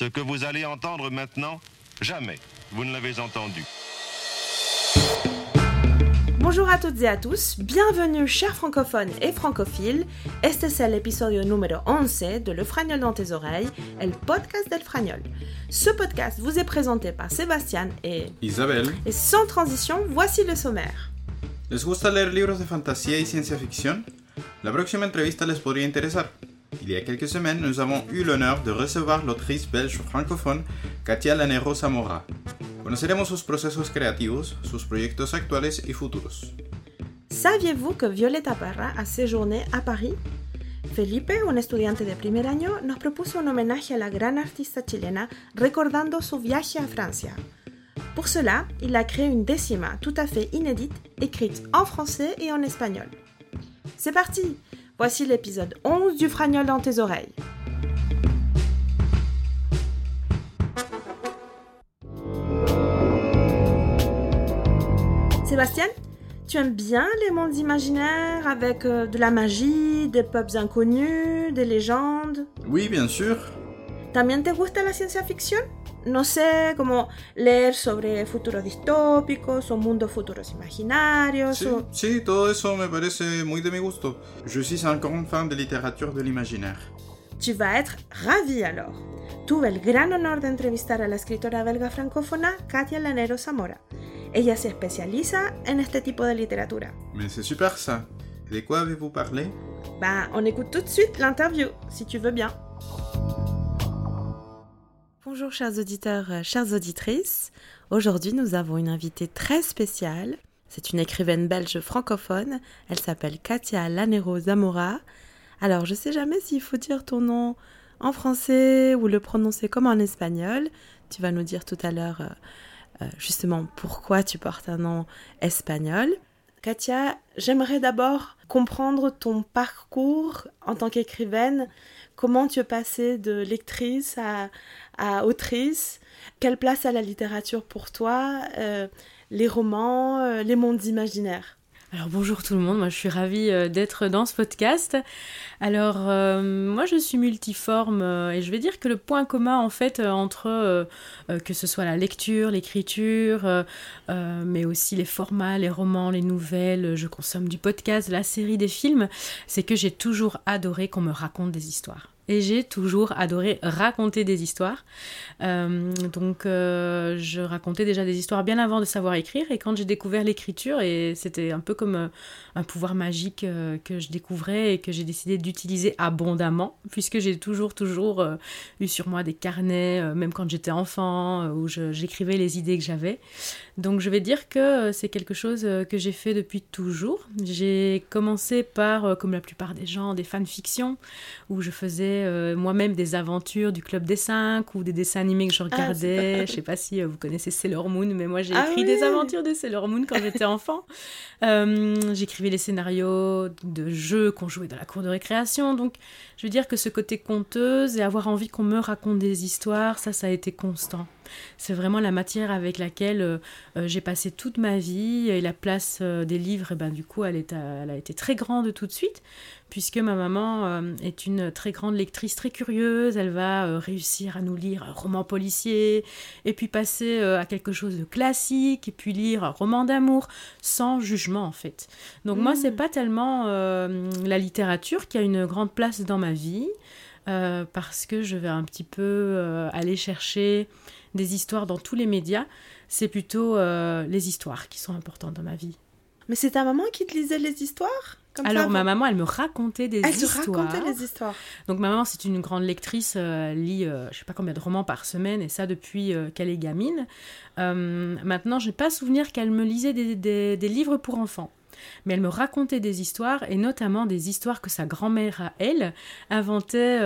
Ce que vous allez entendre maintenant, jamais vous ne l'avez entendu. Bonjour a toutes et a tous, bienvenue chers francophones et francophiles. Este es el episodio número 11 de Le Fragnol dans tes oreilles, el podcast del Fragnol. Ce podcast vous est présenté par Sébastien et Isabelle. Et sans transition, voici le sommaire. ¿Les gusta leer libros de fantasía y ciencia ficción? La próxima entrevista les podría interesar. Il y a quelques semaines, nous avons eu l'honneur de recevoir l'autrice belge francophone Katia Lanero Zamora. Conoceremos sus procesos creativos, sus proyectos actuales y futuros. ¿Saviez-vous que Violeta Parra a séjourné à Paris? Felipe, un estudiante de primer año, nos propuso un homenaje a la gran artista chilena recordando su viaje a Francia. Pour cela, il a créé une décima tout à fait inédite, écrite en français et en espagnol. C'est parti Voici l'épisode 11 du Fragnol dans tes oreilles. Sébastien, tu aimes bien les mondes imaginaires avec euh, de la magie, des peuples inconnus, des légendes? Oui, bien sûr. ¿También te gusta la ciencia ficción? No sé, como leer sobre futuros distópicos o mundos futuros imaginarios. Sí, o- sí, todo eso me parece muy de mi gusto. Je suis un grand fan de littérature de l'imaginaire. Tu vas être ravi alors. Tuve el gran honor de entrevistar a la escritora belga francófona Katia Lanero Zamora. Ella se especializa en este tipo de literatura. Mais c'est super ça. De quoi avez-vous parlé? Bah, on écoute tout de suite l'interview, si tu veux bien. Bonjour chers auditeurs, euh, chères auditrices. Aujourd'hui, nous avons une invitée très spéciale. C'est une écrivaine belge francophone. Elle s'appelle Katia Lanero Zamora. Alors, je sais jamais s'il faut dire ton nom en français ou le prononcer comme en espagnol. Tu vas nous dire tout à l'heure euh, euh, justement pourquoi tu portes un nom espagnol. Katia, j'aimerais d'abord comprendre ton parcours en tant qu'écrivaine. Comment tu es passée de lectrice à, autrice? Quelle place a la littérature pour toi? Euh, Les romans, euh, les mondes imaginaires? Alors bonjour tout le monde, moi je suis ravie euh, d'être dans ce podcast. Alors euh, moi je suis multiforme euh, et je vais dire que le point commun en fait entre que ce soit la lecture, l'écriture, mais aussi les formats, les romans, les nouvelles, je consomme du podcast, la série, des films, c'est que j'ai toujours adoré qu'on me raconte des histoires. Et j'ai toujours adoré raconter des histoires. Euh, donc, euh, je racontais déjà des histoires bien avant de savoir écrire. Et quand j'ai découvert l'écriture, et c'était un peu comme euh, un pouvoir magique que je découvrais et que j'ai décidé d'utiliser abondamment, puisque j'ai toujours, toujours eu sur moi des carnets, même quand j'étais enfant, où j'écrivais les idées que j'avais. Donc, je vais dire que c'est quelque chose que j'ai fait depuis toujours. J'ai commencé par, comme la plupart des gens, des fanfictions, où je faisais euh, moi-même des aventures du Club des Cinq ou des dessins animés que je regardais. je sais pas si euh, vous connaissez Sailor Moon, mais moi j'ai Ah écrit oui des aventures de Sailor Moon quand j'étais enfant. Euh, J'écrivais les scénarios de jeux qu'on jouait dans la cour de récréation. Donc je veux dire que ce côté conteuse et avoir envie qu'on me raconte des histoires, ça, ça a été constant. C'est vraiment la matière avec laquelle euh, euh, j'ai passé toute ma vie et la place euh, des livres, et ben, du coup, elle, est, elle a été très grande tout de suite, puisque ma maman euh, est une très grande lectrice, très curieuse. Elle va euh, réussir à nous lire un roman policier, et puis passer euh, à quelque chose de classique, et puis lire un roman d'amour, sans jugement en fait. Donc moi, Mm. c'est pas tellement la littérature qui a une grande place dans ma vie, parce que je vais un petit peu aller chercher des histoires dans tous les médias. C'est plutôt euh, les histoires qui sont importantes dans ma vie. Mais c'est ta maman qui te lisait les histoires Comme Alors ça, ma maman, elle me racontait des Elle te histoires. racontait les histoires. Donc ma maman, c'est une grande lectrice, euh, elle lit euh, je sais pas combien de romans par semaine, et ça depuis euh, qu'elle est gamine. Maintenant, j'ai pas souvenir qu'elle me lisait des, des- des livres pour enfants. Mais elle me racontait des histoires, et notamment des histoires que sa grand-mère à elle inventait.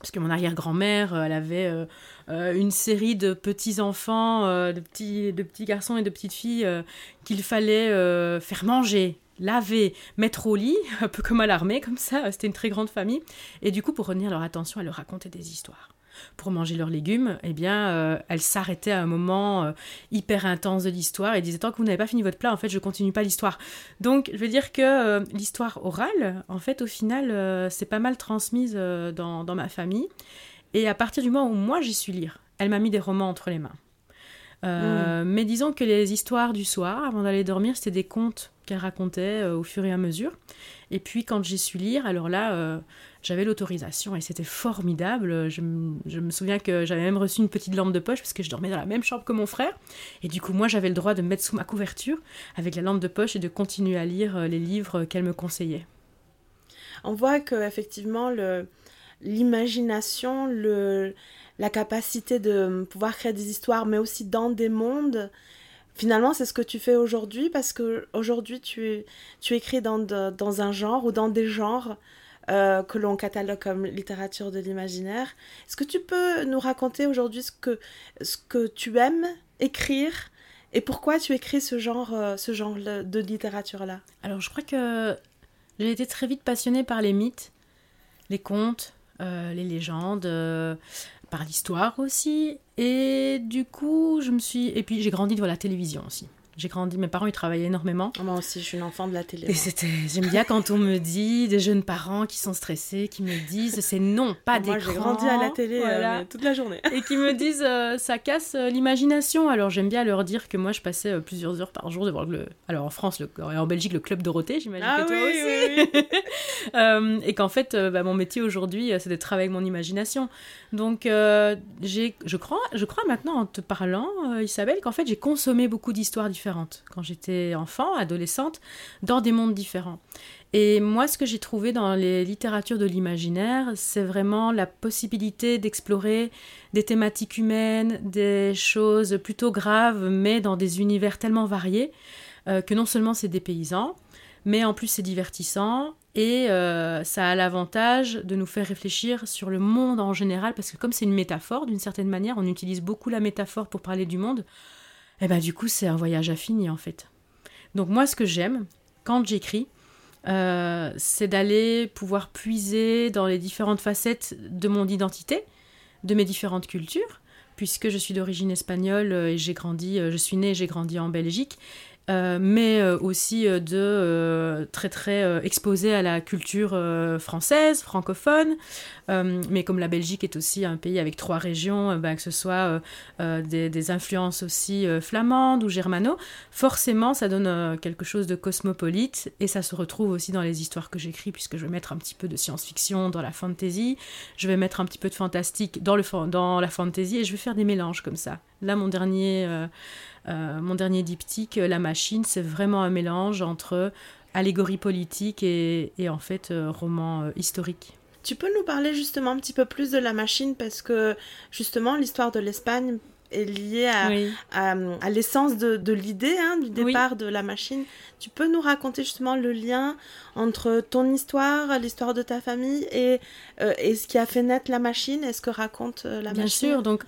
Parce que mon arrière-grand-mère, euh, elle avait euh, euh, une série de petits-enfants, de, petits, garçons et de petites filles qu'il fallait faire manger, laver, mettre au lit, un peu comme à l'armée, comme ça. C'était une très grande famille. Et du coup, pour retenir leur attention, elle leur racontait des histoires. Pour manger leurs légumes, eh bien, euh, elle s'arrêtait à un moment euh, hyper intense de l'histoire et disait tant que vous n'avez pas fini votre plat, en fait, je continue pas l'histoire. Donc, je veux dire que euh, l'histoire orale, en fait, au final, c'est pas mal transmise dans, dans ma famille. Et à partir du moment où moi j'ai su lire, elle m'a mis des romans entre les mains. Euh, Mm. Mais disons que les histoires du soir, avant d'aller dormir, c'était des contes qu'elle racontait euh, au fur et à mesure. Et puis quand j'ai su lire, alors là, euh, j'avais l'autorisation et c'était formidable. Je, me- je me souviens que j'avais même reçu une petite lampe de poche parce que je dormais dans la même chambre que mon frère. Et du coup, moi, j'avais le droit de me mettre sous ma couverture avec la lampe de poche et de continuer à lire les livres qu'elle me conseillait. On voit que effectivement le l'imagination, le la capacité de pouvoir créer des histoires, mais aussi dans des mondes. Finalement, c'est ce que tu fais aujourd'hui parce que aujourd'hui tu écris dans un genre ou dans des genres euh, que l'on catalogue comme littérature de l'imaginaire. Est-ce que tu peux nous raconter aujourd'hui ce que tu aimes écrire et pourquoi tu écris ce genre euh, ce genre de littérature là Alors, je crois que j'ai été très vite passionnée par les mythes, les contes, euh, les légendes, par l'histoire aussi. Et du coup, je me suis. Et puis, j'ai grandi devant la télévision aussi. J'ai grandi, mes parents, ils travaillaient énormément. Moi aussi, je suis une enfant de la télé. Et c'était, j'aime bien quand on me dit des jeunes parents qui sont stressés, qui me disent c'est non, pas Moi, d'écran. j'ai grandi à la télé euh, Voilà. toute la journée. et qui me disent euh, ça casse euh, l'imagination. Alors j'aime bien leur dire que moi je passais plusieurs heures par jour devant le. Alors en France le... et en Belgique le club Dorothée, j'imagine Ah que toi oui, aussi. oui, oui. Et qu'en fait bah, mon métier aujourd'hui c'est de travailler avec mon imagination. Donc j'ai, je crois, je crois maintenant en te parlant, Isabelle, qu'en fait j'ai consommé beaucoup d'histoires différentes quand j'étais enfant, adolescente, dans des mondes différents. Et moi, ce que j'ai trouvé dans les littératures de l'imaginaire, c'est vraiment la possibilité d'explorer des thématiques humaines, des choses plutôt graves, mais dans des univers tellement variés euh, que non seulement c'est dépaysant, mais en plus c'est divertissant et euh, ça a l'avantage de nous faire réfléchir sur le monde en général, parce que comme c'est une métaphore, d'une certaine manière, on utilise beaucoup la métaphore pour parler du monde, et ben du coup c'est un voyage infini en fait. Donc moi ce que j'aime quand j'écris, euh, c'est d'aller pouvoir puiser dans les différentes facettes de mon identité, de mes différentes cultures, puisque je suis d'origine espagnole euh, et j'ai grandi, euh, je suis née et j'ai grandi en Belgique, euh, mais euh, aussi euh, de très très euh, exposé à la culture française, francophone. Mais comme la Belgique est aussi un pays avec trois régions, ben, que ce soit des, des influences aussi flamandes ou germano, forcément ça donne quelque chose de cosmopolite et ça se retrouve aussi dans les histoires que j'écris puisque je vais mettre un petit peu de science-fiction dans la fantasy, je vais mettre un petit peu de fantastique dans, le, dans la fantasy et je vais faire des mélanges comme ça. Là mon dernier, euh, mon dernier diptyque, La Machine, c'est vraiment un mélange entre allégorie politique et, et en fait euh, roman euh, historique. Tu peux nous parler justement un petit peu plus de la machine parce que justement l'histoire de l'Espagne est liée à, Oui. à, à l'essence de, de l'idée, hein, du Oui. départ de la machine. Tu peux nous raconter justement le lien entre ton histoire, l'histoire de ta famille et, euh, et ce qui a fait naître la machine et ce que raconte euh, la Bien machine? sûr, donc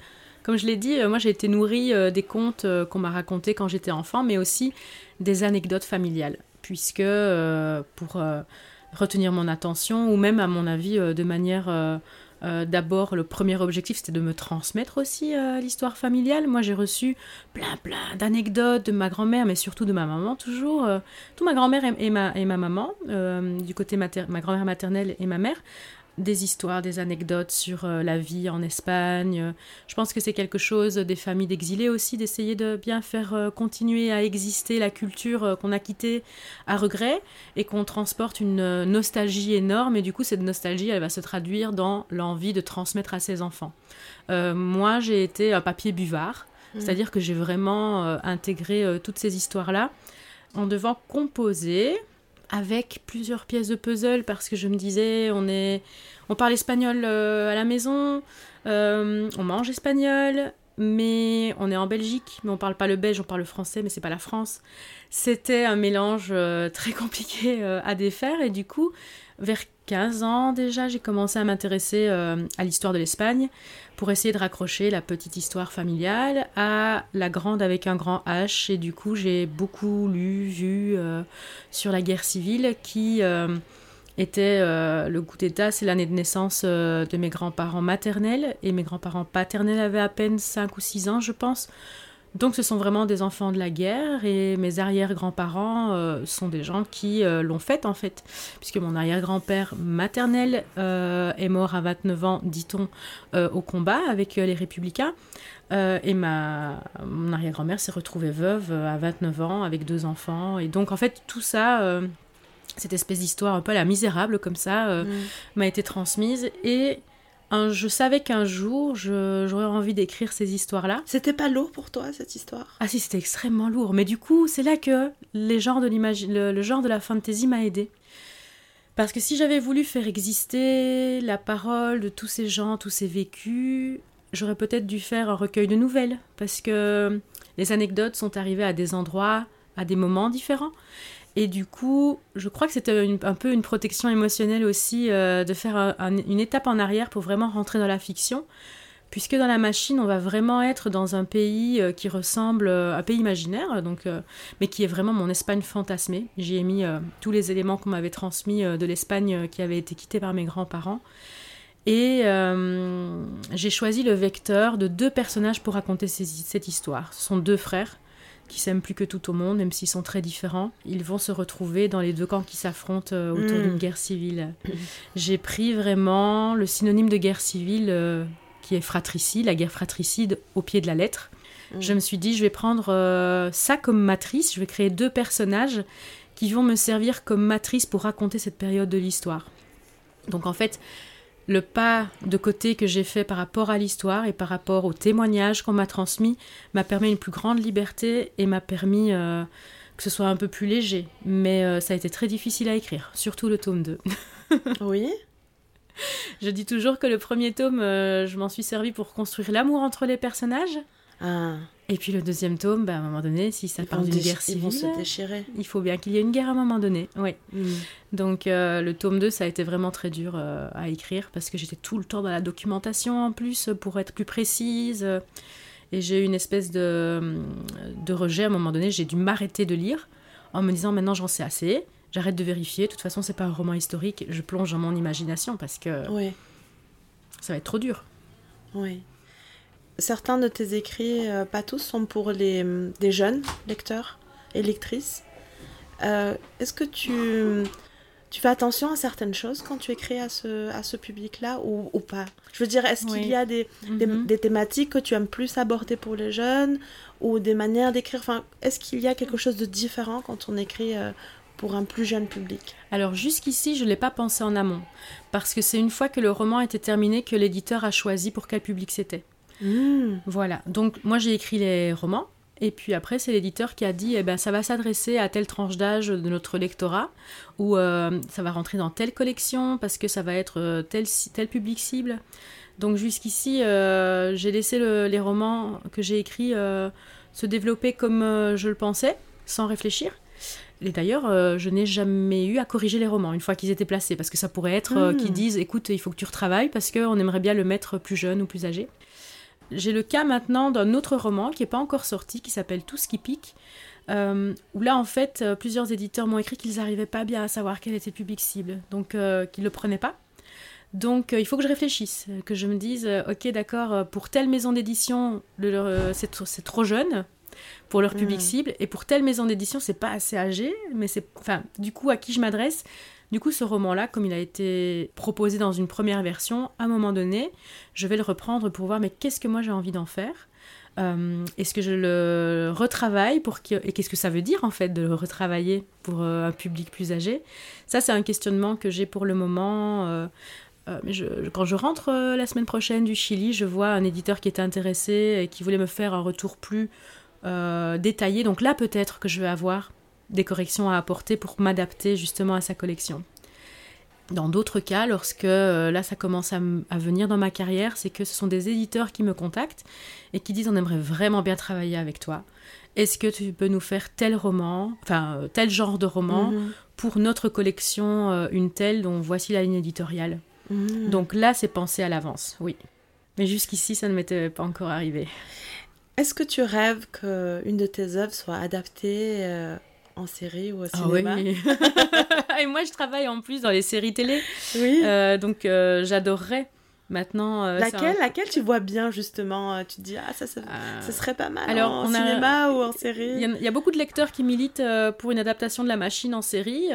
comme je l'ai dit, euh, moi j'ai été nourrie euh, des contes euh, qu'on m'a racontés quand j'étais enfant, mais aussi des anecdotes familiales, puisque pour retenir mon attention, ou même à mon avis de manière... D'abord, le premier objectif, c'était de me transmettre aussi l'histoire familiale. Moi, j'ai reçu plein, plein d'anecdotes de ma grand-mère, mais surtout de ma maman, toujours. tout ma grand-mère et, ma, maman, du côté ma grand-mère maternelle et ma mère, des histoires, des anecdotes sur euh, la vie en Espagne. Je pense que c'est quelque chose des familles d'exilés aussi, d'essayer de bien faire euh, continuer à exister la culture euh, qu'on a quittée à regret et qu'on transporte une nostalgie énorme. Et du coup, cette nostalgie, elle va se traduire dans l'envie de transmettre à ses enfants. Euh, moi, j'ai été un papier buvard, Mhm. c'est-à-dire que j'ai vraiment euh, intégré euh, toutes ces histoires-là en devant composer avec plusieurs pièces de puzzle parce que je me disais on est on parle espagnol euh, à la maison euh, on mange espagnol mais on est en Belgique mais on parle pas le belge on parle le français mais c'est pas la France. C'était un mélange euh, très compliqué à défaire et du coup vers 15 ans déjà j'ai commencé à m'intéresser à l'histoire de l'Espagne pour essayer de raccrocher la petite histoire familiale à la grande avec un grand H. Et du coup j'ai beaucoup lu vu euh, sur la guerre civile qui euh, était euh, le coup d'État, c'est l'année de naissance de mes grands-parents maternels. Et mes grands-parents paternels avaient à peine 5 ou 6 ans, je pense. Donc ce sont vraiment des enfants de la guerre et mes arrière-grands-parents euh, sont des gens qui euh, l'ont faite en fait, puisque mon arrière-grand-père maternel euh, est mort à 29 ans, dit-on, au combat avec les républicains. et ma, mon arrière-grand-mère s'est retrouvée veuve à 29 ans avec deux enfants. Et donc en fait tout ça, cette espèce d'histoire un peu la misérable comme ça, mm. m'a été transmise. Et je savais qu'un jour, j'aurais envie d'écrire ces histoires-là. C'était pas lourd pour toi, cette histoire? Ah si, c'était extrêmement lourd. Mais du coup, c'est là que les genres de le, le genre de la fantasy m'a aidé. Parce que si j'avais voulu faire exister la parole de tous ces gens, tous ces vécus, j'aurais peut-être dû faire un recueil de nouvelles. Parce que les anecdotes sont arrivées à des endroits, à des moments différents. Et du coup, je crois que c'était un peu une protection émotionnelle aussi euh, de faire une étape en arrière pour vraiment rentrer dans la fiction. Puisque dans la machine, on va vraiment être dans un pays euh, qui ressemble à euh, un pays imaginaire, donc, mais qui est vraiment mon Espagne fantasmée. J'y ai mis tous les éléments qu'on m'avait transmis de l'Espagne qui avait été quittée par mes grands-parents. Et j'ai choisi le vecteur de deux personnages pour raconter cette histoire. Ce sont deux frères qui s'aiment plus que tout au monde, même s'ils sont très différents. Ils vont se retrouver dans les deux camps qui s'affrontent euh, autour d'une mm. guerre civile. J'ai pris vraiment le synonyme de guerre civile euh, qui est fratricide, la guerre fratricide au pied de la lettre. Mm. Je me suis dit, je vais prendre euh, ça comme matrice, je vais créer deux personnages qui vont me servir comme matrice pour raconter cette période de l'histoire. Donc en fait, le pas de côté que j'ai fait par rapport à l'histoire et par rapport aux témoignages qu'on m'a transmis m'a permis une plus grande liberté et m'a permis euh, que ce soit un peu plus léger. Mais euh, ça a été très difficile à écrire, surtout le tome 2. oui. Je dis toujours que le premier tome, euh, je m'en suis servi pour construire l'amour entre les personnages. Ah. Et puis le deuxième tome, bah, à un moment donné, si ça parle d'une guerre civile, se déchirer. il faut bien qu'il y ait une guerre à un moment donné. Oui. Mm. Donc euh, le tome 2, ça a été vraiment très dur euh, à écrire parce que j'étais tout le temps dans la documentation en plus pour être plus précise. Et j'ai eu une espèce de, de rejet à un moment donné. J'ai dû m'arrêter de lire en me disant maintenant j'en sais assez. J'arrête de vérifier. De toute façon, c'est pas un roman historique. Je plonge dans mon imagination parce que ça va être trop dur. Oui. Certains de tes écrits, euh, pas tous, sont pour les, des jeunes lecteurs et lectrices. Euh, est-ce que tu, tu fais attention à certaines choses quand tu écris à ce, à ce public-là ou, ou, pas? Je veux dire, est-ce qu'il y a des, mhm. des, thématiques que tu aimes plus aborder pour les jeunes ou des manières d'écrire? Enfin, Est-ce qu'il y a quelque chose de différent quand on écrit euh, pour un plus jeune public? Alors jusqu'ici, je ne l'ai pas pensé en amont, parce que c'est une fois que le roman était terminé que l'éditeur a choisi pour quel public c'était. Hmm. Voilà, donc moi j'ai écrit les romans, et puis après c'est l'éditeur qui a dit, eh ben, ça va s'adresser à telle tranche d'âge de notre lectorat, ou euh, ça va rentrer dans telle collection, parce que ça va être euh, tel, tel public cible. Donc jusqu'ici, euh, j'ai laissé les romans que j'ai écrits se développer comme je le pensais, sans réfléchir. Et d'ailleurs, je n'ai jamais eu à corriger les romans une fois qu'ils étaient placés, parce que ça pourrait être qu'ils hmm. disent, écoute, il faut que tu retravailles, parce qu'on aimerait bien le mettre plus jeune ou plus âgé. J'ai le cas maintenant d'un autre roman qui n'est pas encore sorti, qui s'appelle Tout ce qui pique, euh, où là, en fait, euh, plusieurs éditeurs m'ont écrit qu'ils n'arrivaient pas bien à savoir quel était le public cible, donc euh, qu'ils ne le prenaient pas. Donc il faut que je réfléchisse, que je me dise, ok d'accord, pour telle maison d'édition, c'est trop jeune pour leur public mm. cible, et pour telle maison d'édition, c'est pas assez âgé, mais c'est, enfin, du coup, à qui je m'adresse du coup, ce roman-là, comme il a été proposé dans une première version, à un moment donné, je vais le reprendre pour voir mais qu'est-ce que moi j'ai envie d'en faire? Euh, Est-ce que je le retravaille pour et qu'est-ce que ça veut dire en fait de le retravailler pour euh, un public plus âgé? Ça, c'est un questionnement que j'ai pour le moment. Euh, quand je rentre la semaine prochaine du Chili, je vois un éditeur qui était intéressé et qui voulait me faire un retour plus détaillé. Donc là, peut-être que je vais avoir des corrections à apporter pour m'adapter justement à sa collection. Dans d'autres cas, lorsque euh, là ça commence à, venir dans ma carrière, c'est que ce sont des éditeurs qui me contactent et qui disent on aimerait vraiment bien travailler avec toi. Est-ce que tu peux nous faire tel roman, enfin euh, tel genre de roman mhm. pour notre collection euh, une telle dont voici la ligne éditoriale? Mhm. Donc là c'est pensé à l'avance, oui. Mais jusqu'ici ça ne m'était pas encore arrivé. Est-ce que tu rêves qu'une de tes œuvres soit adaptée en série ou au cinéma. Ah oui. et moi, je travaille en plus dans les séries télé. Oui. Euh, donc, euh, j'adorerais Maintenant, euh, un- Laquelle, laquelle tu vois bien justement? Euh, Tu te dis, ah, ça, ça, Euh, ça serait pas mal alors, en on a- cinéma ou en série il y a beaucoup de lecteurs qui militent euh, pour une adaptation de la machine en série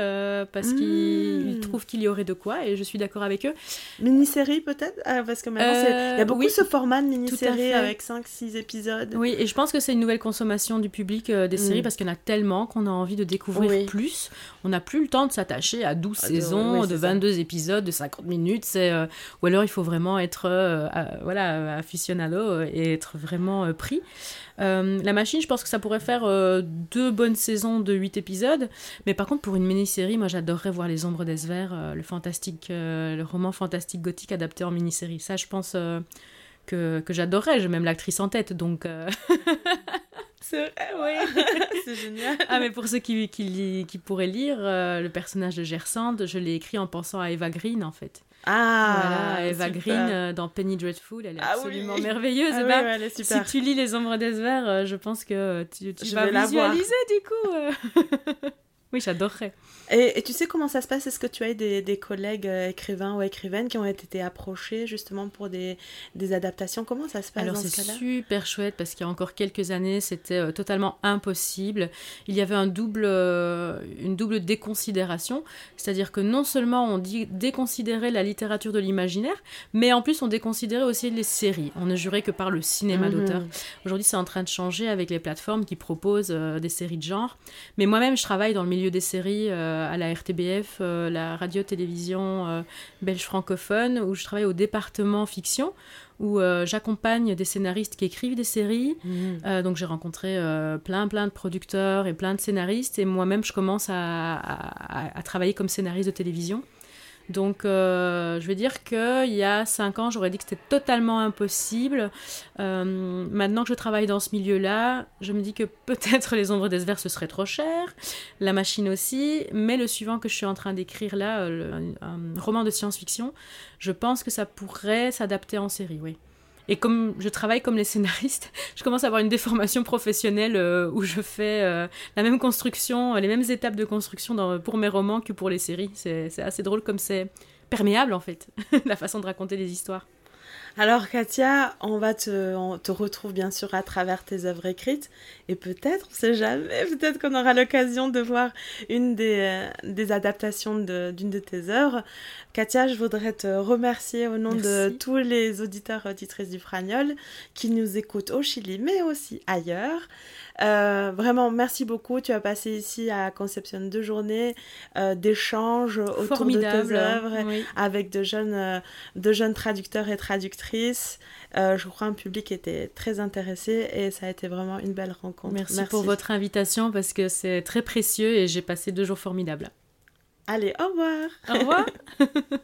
parce qu'ils Mm. ils trouvent qu'il y aurait de quoi et je suis d'accord avec eux. Mini-série peut-être? Ah, Parce que maintenant, il y a beaucoup oui, ce format de mini-série avec 5-6 épisodes. Oui, et je pense que c'est une nouvelle consommation du public des séries Mm. parce qu'il y en a tellement qu'on a envie de découvrir Oui. plus. On n'a plus le temps de s'attacher à 12 Ah, de- saisons, oui, de c'est ça. 22 épisodes, de 50 minutes. Ou alors il faut vraiment être euh, voilà, aficionado et être vraiment euh, pris. Euh, la machine, je pense que ça pourrait faire deux bonnes saisons de 8 épisodes. Mais par contre, pour une mini-série, moi j'adorerais voir Les Ombres d'Esver, le, fantastique, le roman fantastique gothique adapté en mini-série. Ça, je pense que, que j'adorerais. J'ai même l'actrice en tête, donc. euh, C'est vrai, oui. c'est génial. Ah, mais pour ceux qui, qui, pourraient lire, euh, le personnage de Gersande, je l'ai écrit en pensant à Eva Green, en fait. Ah, voilà, Eva super. Green euh, dans Penny Dreadful, elle est Ah absolument oui. merveilleuse. Ah Eh oui, ben, ouais, elle est si tu lis Les Ombres d'Esver, euh, je pense que tu, tu Je vas vais la voir. visualiser du coup. oui, j'adorerais. Et, et tu sais comment ça se passe? Est-ce que tu as eu des, des collègues euh, écrivains ou écrivaines qui ont été approchés justement pour des, des adaptations? Comment ça se passe Alors dans c'est ce cas-là? super chouette parce qu'il y a encore quelques années c'était euh, totalement impossible. Il y avait un double, euh, une double déconsidération, c'est-à-dire que non seulement on dit, déconsidérait la littérature de l'imaginaire, mais en plus on déconsidérait aussi les séries. On ne jurait que par le cinéma Mhm. d'auteur. Aujourd'hui c'est en train de changer avec les plateformes qui proposent des séries de genre. Mais moi-même je travaille dans le milieu des séries euh, à la RTBF, euh, la radio-télévision euh, belge francophone, où je travaille au département fiction où euh, j'accompagne des scénaristes qui écrivent des séries. Euh, donc j'ai rencontré euh, plein plein de producteurs et plein de scénaristes et moi-même je commence à, à- à travailler comme scénariste de télévision. Donc euh, je vais dire qu'il y a cinq ans j'aurais dit que c'était totalement impossible. Euh, maintenant que je travaille dans ce milieu-là, je me dis que peut-être les ombres d'Esver ce serait trop cher, la machine aussi, mais le suivant que je suis en train d'écrire là, euh, un roman de science-fiction, je pense que ça pourrait s'adapter en série, oui. Et comme je travaille comme les scénaristes, je commence à avoir une déformation professionnelle euh, où je fais euh, la même construction, euh, les mêmes étapes de construction pour mes romans que pour les séries. C'est assez drôle comme c'est perméable en fait, la façon de raconter des histoires. Alors Katia, on va te, on te retrouve bien sûr à travers tes œuvres écrites et peut-être, on sait jamais, peut-être qu'on aura l'occasion de voir une des, euh, des adaptations d'une de, tes œuvres. Katia, je voudrais te remercier au nom de tous les auditeurs auditrices du Fragnol qui nous écoutent au Chili mais aussi ailleurs. Euh, vraiment, merci beaucoup. Tu as passé ici à Conception deux journées euh, d'échanges autour Formidable. de tes œuvres oui. avec de jeunes, euh, de jeunes traducteurs et traductrices. Euh, je crois un public était très intéressé et ça a été vraiment une belle rencontre. Merci, pour votre invitation parce que c'est très précieux et j'ai passé deux jours formidables. Allez, au revoir. Au revoir.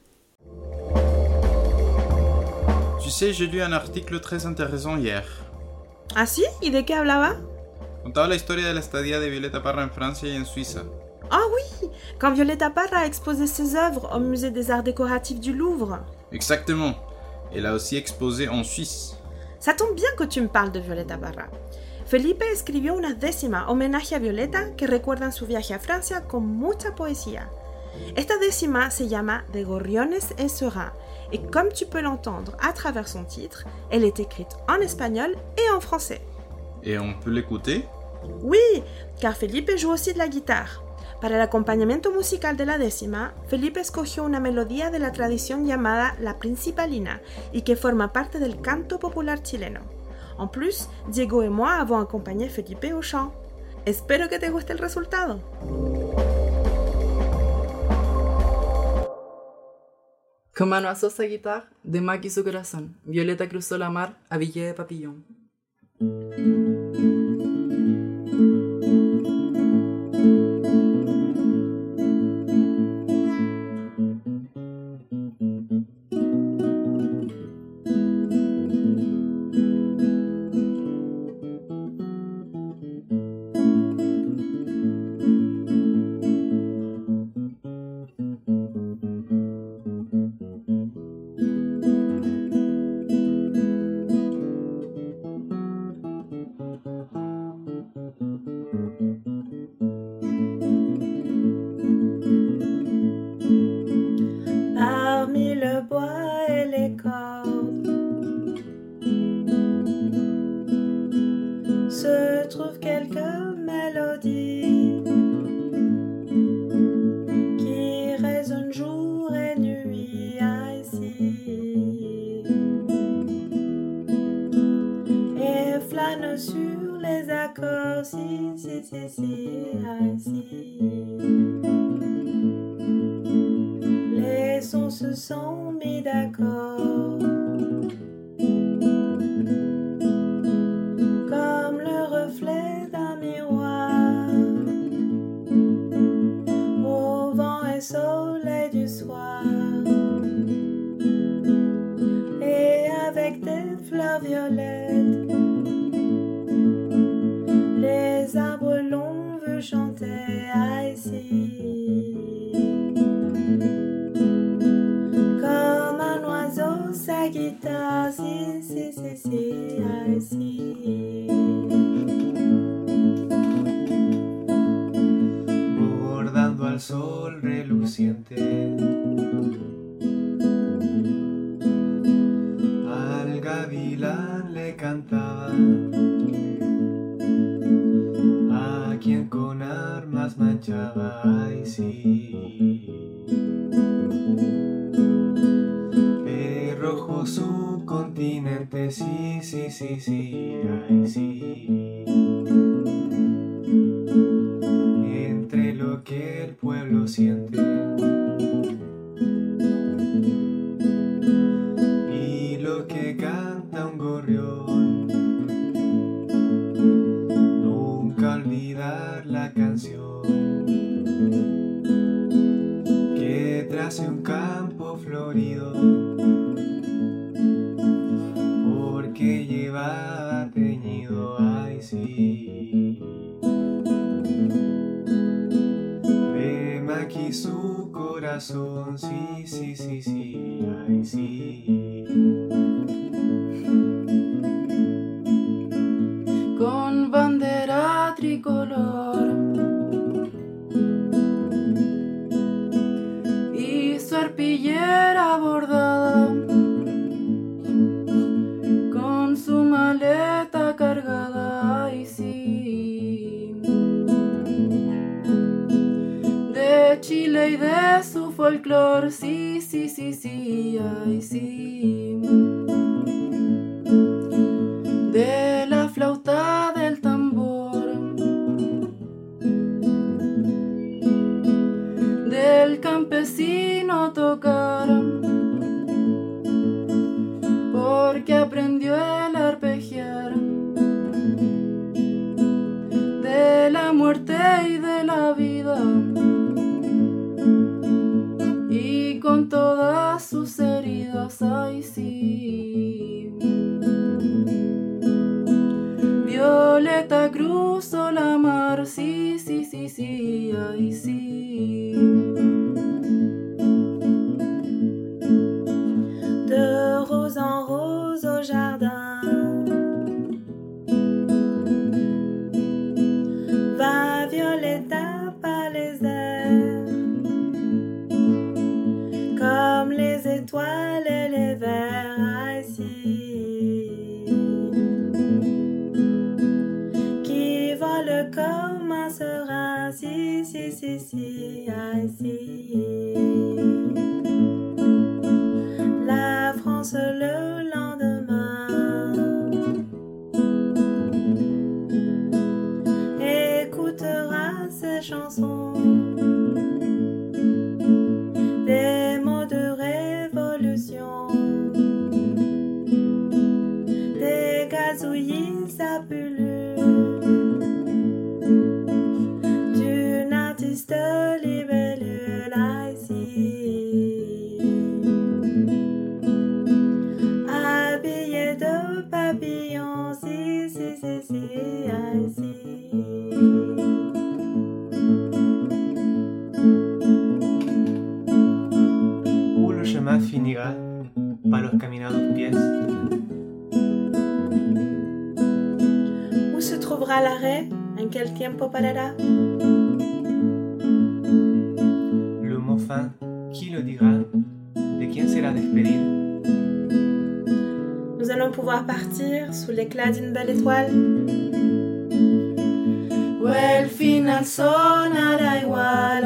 Tu sais, j'ai lu un article très intéressant hier. Ah si ¿Y de qué hablaba? Contaba la historia de la estadía de Violeta Parra en Francia y en Suiza. Ah oui Quand Violetta Parra a exposé ses œuvres au musée des arts décoratifs du Louvre. Exactement. Elle a aussi exposé en Suisse. Ça tombe bien que tu me parles de Violeta Parra. Felipe escribió una décima homenaje a Violeta que recuerdan su viaje a Francia con mucha poesía. Esta décima se llama De Gorriones et Serein et comme tu peux l'entendre à travers son titre, elle est écrite en espagnol et en français. Et on peut l'écouter? Oui, car Felipe joue aussi de la guitarre. Para el acompañamiento musical de la décima, Felipe escogió una melodía de la tradición llamada la principalina y que forma parte del canto popular chileno. En plus, Diego et moi avons accompagné Felipe au chant. Espero que te guste el resultado. Con mano asosa guitarra, de Maki su corazón, Violeta cruzó la mar a Ville de Papillon. Armas manchaba, ay sí. De rojo su continente, sí, sí, sí, sí, ay sí. entre lo que el pueblo siente corazón, sí, sí, sí, sí, ay sí. Porque aprendió el arpegiar, de la muerte y de la vida, y con todas sus heridas, ay sí. Violeta cruzó la mar, sí, sí, sí, sí, ay, sí. Qui volent comme un serein, si, si, si, si, assis. La chemin finira par los caminados pies, Où se trouvera l'arrêt En quel tiempo parará? Le mot fin, qui le dira, de quién será despedir, Nous allons pouvoir partir sous l'éclat d'une belle étoile. o el final sonará igual,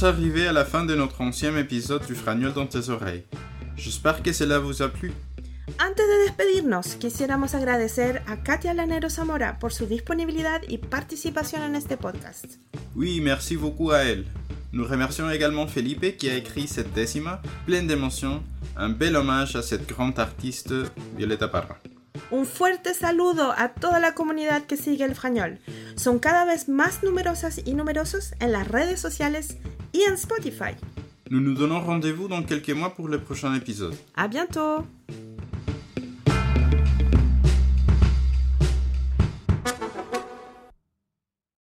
sommes arrivés à la fin de notre onzième épisode du Fragnol dans tes oreilles. J'espère que cela vous a plu. Antes de despedirnos, quisiéramos agradecer a Katia Lanero Zamora por su disponibilidad y participación en este podcast. Oui, merci beaucoup à elle. Nous remercions également Felipe qui a écrit cette décima pleine d'émotions, un bel hommage à cette grande artiste Violeta Parra. Un fuerte saludo a toda la comunidad que sigue el Frañol. Son cada vez más numerosas y numerosos en las redes sociales y en Spotify. Nous nous donnons rendez-vous dans quelques mois pour le prochain épisode. À bientôt!